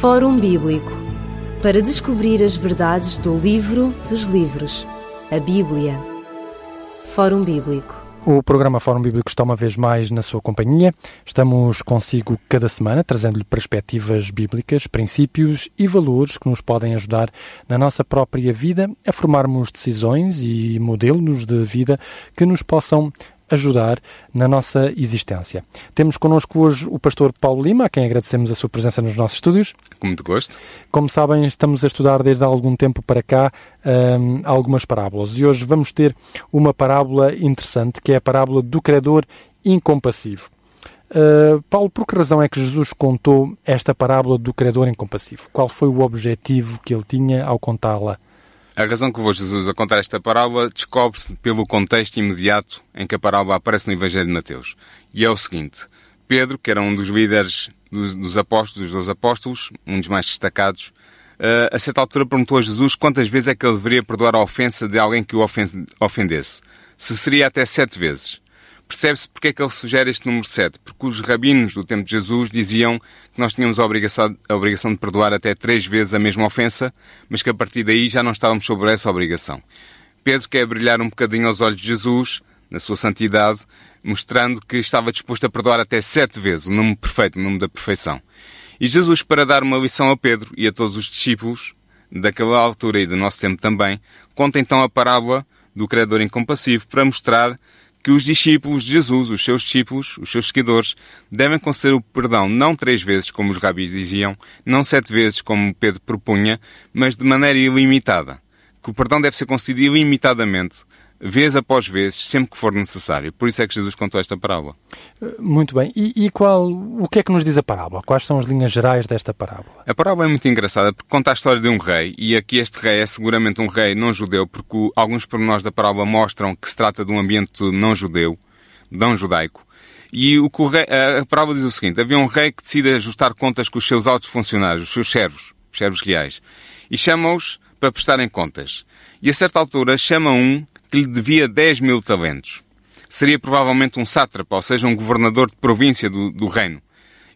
Fórum Bíblico para descobrir as verdades do livro dos livros, a Bíblia. Fórum Bíblico. O programa Fórum Bíblico está uma vez mais na sua companhia. Estamos consigo cada semana, trazendo-lhe perspectivas bíblicas, princípios e valores que nos podem ajudar na nossa própria vida a formarmos decisões e modelos de vida que nos possam ajudar na nossa existência. Temos connosco hoje o pastor Paulo Lima, a quem agradecemos a sua presença nos nossos estúdios. Com muito gosto. Como sabem, estamos a estudar desde há algum tempo para cá um, algumas parábolas e hoje vamos ter uma parábola interessante que é a parábola do credor incompassivo. Uh, Paulo, por que razão é que Jesus contou esta parábola do credor incompassivo? Qual foi o objetivo que ele tinha ao contá-la? A razão que levou Jesus a contar esta parábola descobre-se pelo contexto imediato em que a parábola aparece no Evangelho de Mateus. E é o seguinte: Pedro, que era um dos líderes dos, dos apóstolos, dos apóstolos, um dos mais destacados, uh, a certa altura perguntou a Jesus quantas vezes é que ele deveria perdoar a ofensa de alguém que o ofendesse. Se seria até sete vezes. Percebe-se porque é que ele sugere este número 7, porque os rabinos do tempo de Jesus diziam que nós tínhamos a obrigação, a obrigação de perdoar até três vezes a mesma ofensa, mas que a partir daí já não estávamos sobre essa obrigação. Pedro quer brilhar um bocadinho aos olhos de Jesus, na sua santidade, mostrando que estava disposto a perdoar até sete vezes, o número perfeito, o número da perfeição. E Jesus, para dar uma lição a Pedro e a todos os discípulos, daquela altura e do nosso tempo também, conta então a parábola do Criador incompassivo para mostrar que os discípulos de Jesus, os seus discípulos, os seus seguidores, devem conceder o perdão não três vezes, como os rabis diziam, não sete vezes, como Pedro propunha, mas de maneira ilimitada. Que o perdão deve ser concedido ilimitadamente, vez após vez, sempre que for necessário. Por isso é que Jesus contou esta parábola. Muito bem. E, e, qual, o que é que nos diz a parábola? Quais são as linhas gerais desta parábola? A parábola é muito engraçada porque conta a história de um rei, e aqui este rei é seguramente um rei não judeu, porque alguns pormenores da parábola mostram que se trata de um ambiente não judeu, não judaico. E o que o rei, a parábola diz o seguinte: havia um rei que decide ajustar contas com os seus altos funcionários, os seus servos, os servos reais, e chama-os para prestarem contas. E a certa altura chama um que lhe devia 10 mil talentos. Seria provavelmente um sátrapa, ou seja, um governador de província do, do reino,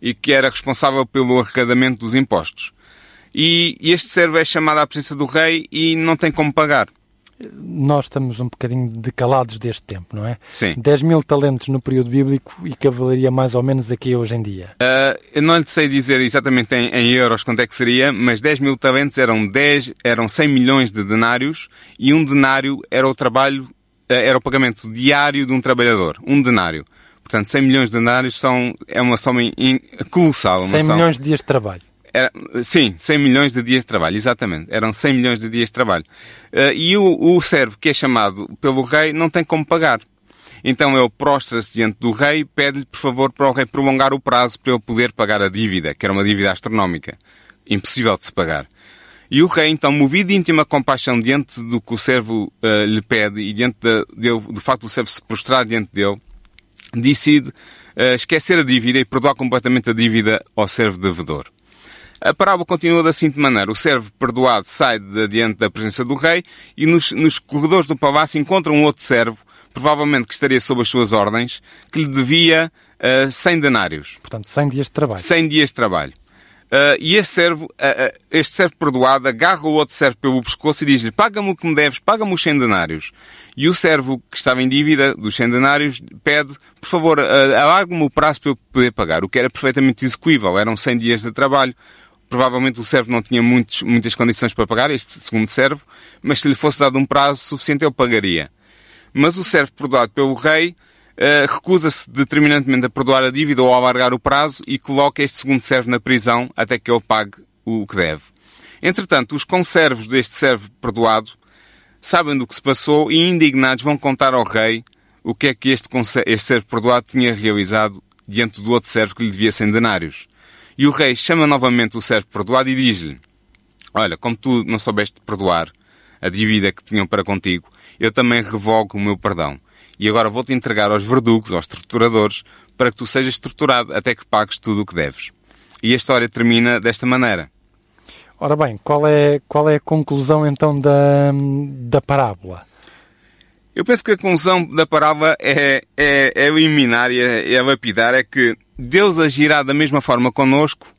e que era responsável pelo arrecadamento dos impostos. E este servo é chamado à presença do rei e não tem como pagar nós estamos um bocadinho decalados deste tempo, não é? Sim. 10 mil talentos no período bíblico e que valeria mais ou menos aqui hoje em dia. Uh, eu não lhe sei dizer exatamente em, em, euros quanto é que seria, mas 10 mil talentos eram, 10, eram 100 milhões de denários e um denário era o trabalho, uh, era o pagamento diário de um trabalhador. Um denário. Portanto, 100 milhões de denários são, é uma soma in, colossal. Uma 100 milhões de dias de trabalho. Era, sim, 100 milhões de dias de trabalho, exatamente. Eram 100 milhões de dias de trabalho. Uh, e o, o servo que é chamado pelo rei não tem como pagar. Então ele prostra-se diante do rei, pede-lhe, por favor, para o rei prolongar o prazo para ele poder pagar a dívida, que era uma dívida astronómica. Impossível de se pagar. E o rei, então, movido de íntima compaixão diante do que o servo uh, lhe pede e diante de, de, do facto do servo se prostrar diante dele, decide uh, esquecer a dívida e perdoar completamente a dívida ao servo devedor. A parábola continua da seguinte maneira. O servo perdoado sai de diante da presença do rei e nos, nos corredores do palácio encontra um outro servo, provavelmente que estaria sob as suas ordens, que lhe devia uh, 100 denários. Portanto, 100 dias de trabalho. 100 dias de trabalho. Uh, e este servo, uh, este servo perdoado agarra o outro servo pelo pescoço e diz-lhe paga-me o que me deves, paga-me os 100 denários. E o servo que estava em dívida dos 100 denários pede, por favor, uh, alargue-me o prazo para eu poder pagar, o que era perfeitamente execuível, eram 100 dias de trabalho. Provavelmente o servo não tinha muitos, muitas condições para pagar, este segundo servo, mas se lhe fosse dado um prazo suficiente, ele pagaria. Mas o servo perdoado pelo rei uh, recusa-se determinantemente a perdoar a dívida ou a alargar o prazo e coloca este segundo servo na prisão até que ele pague o que deve. Entretanto, os conservos deste servo perdoado sabem do que se passou e, indignados, vão contar ao rei o que é que este, este servo perdoado tinha realizado diante do outro servo que lhe devia 100 denários. E o rei chama novamente o servo perdoado e diz-lhe: Olha, como tu não soubeste perdoar a dívida que tinham para contigo, eu também revogo o meu perdão. E agora vou-te entregar aos verdugos, aos torturadores, para que tu sejas torturado até que pagues tudo o que deves. E a história termina desta maneira. Ora bem, qual é, qual é a conclusão então da, da parábola? Eu penso que a conclusão da parábola é, é, é eliminar e é, é lapidar, é que Deus agirá da mesma forma conosco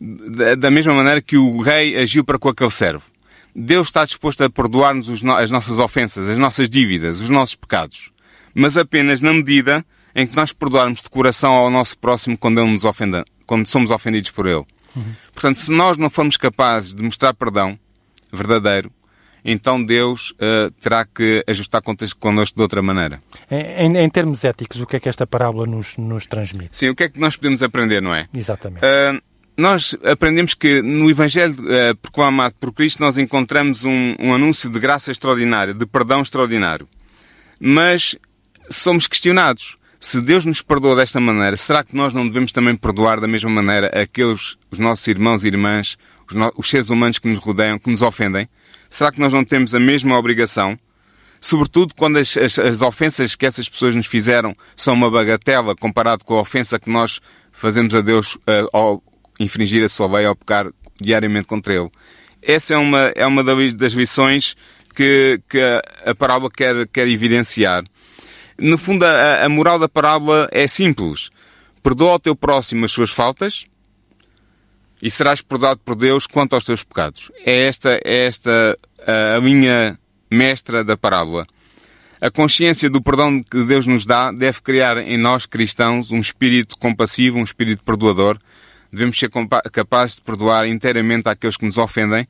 da, mesma maneira que o rei agiu para com aquele servo. Deus está disposto a perdoar-nos as nossas ofensas, as nossas dívidas, os nossos pecados. Mas apenas na medida em que nós perdoarmos de coração ao nosso próximo quando, ele nos ofenda, quando somos ofendidos por ele. Uhum. Portanto, se nós não formos capazes de mostrar perdão verdadeiro, então Deus uh, terá que ajustar contas connosco de outra maneira. Em, em, termos éticos, o que é que esta parábola nos, nos transmite? Sim, o que é que nós podemos aprender, não é? Exatamente. Uh, nós aprendemos que no Evangelho uh, proclamado por Cristo nós encontramos um, um anúncio de graça extraordinária, de perdão extraordinário. Mas somos questionados. Se Deus nos perdoa desta maneira, será que nós não devemos também perdoar da mesma maneira aqueles, os nossos irmãos e irmãs, os, no, os seres humanos que nos rodeiam, que nos ofendem? Será que nós não temos a mesma obrigação? Sobretudo quando as, as, as ofensas que essas pessoas nos fizeram são uma bagatela comparado com a ofensa que nós fazemos a Deus uh, ao infringir a sua lei, ao pecar diariamente contra Ele. Essa é uma, é uma das lições que, que a, parábola quer, quer evidenciar. No fundo, a, a moral da parábola é simples. Perdoa ao teu próximo as suas faltas e serás perdoado por Deus quanto aos teus pecados. É esta, é esta a linha mestra da parábola. A consciência do perdão que Deus nos dá deve criar em nós cristãos um espírito compassivo, um espírito perdoador. Devemos ser capazes de perdoar inteiramente aqueles que nos ofendem,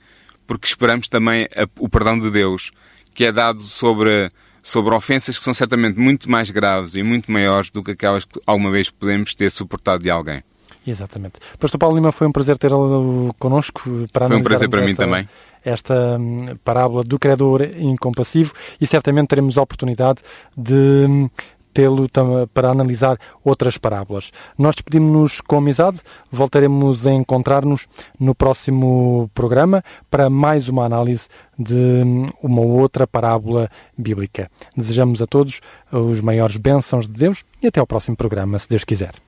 porque esperamos também o perdão de Deus, que é dado sobre sobre ofensas que são certamente muito mais graves e muito maiores do que aquelas que alguma vez podemos ter suportado de alguém. Exatamente. Pastor Paulo Lima, foi um prazer tê-lo connosco para Foi um prazer para mim também. Esta hum, parábola do credor incompassivo e certamente teremos a oportunidade de hum, tê-lo para analisar outras parábolas. Nós despedimos-nos com amizade, voltaremos a encontrar-nos no próximo programa para mais uma análise de uma outra parábola bíblica. Desejamos a todos os maiores bênçãos de Deus e até ao próximo programa, se Deus quiser.